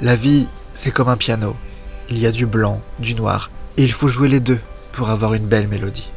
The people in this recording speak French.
La vie, c'est comme un piano. Il y a du blanc, du noir, et il faut jouer les deux pour avoir une belle mélodie.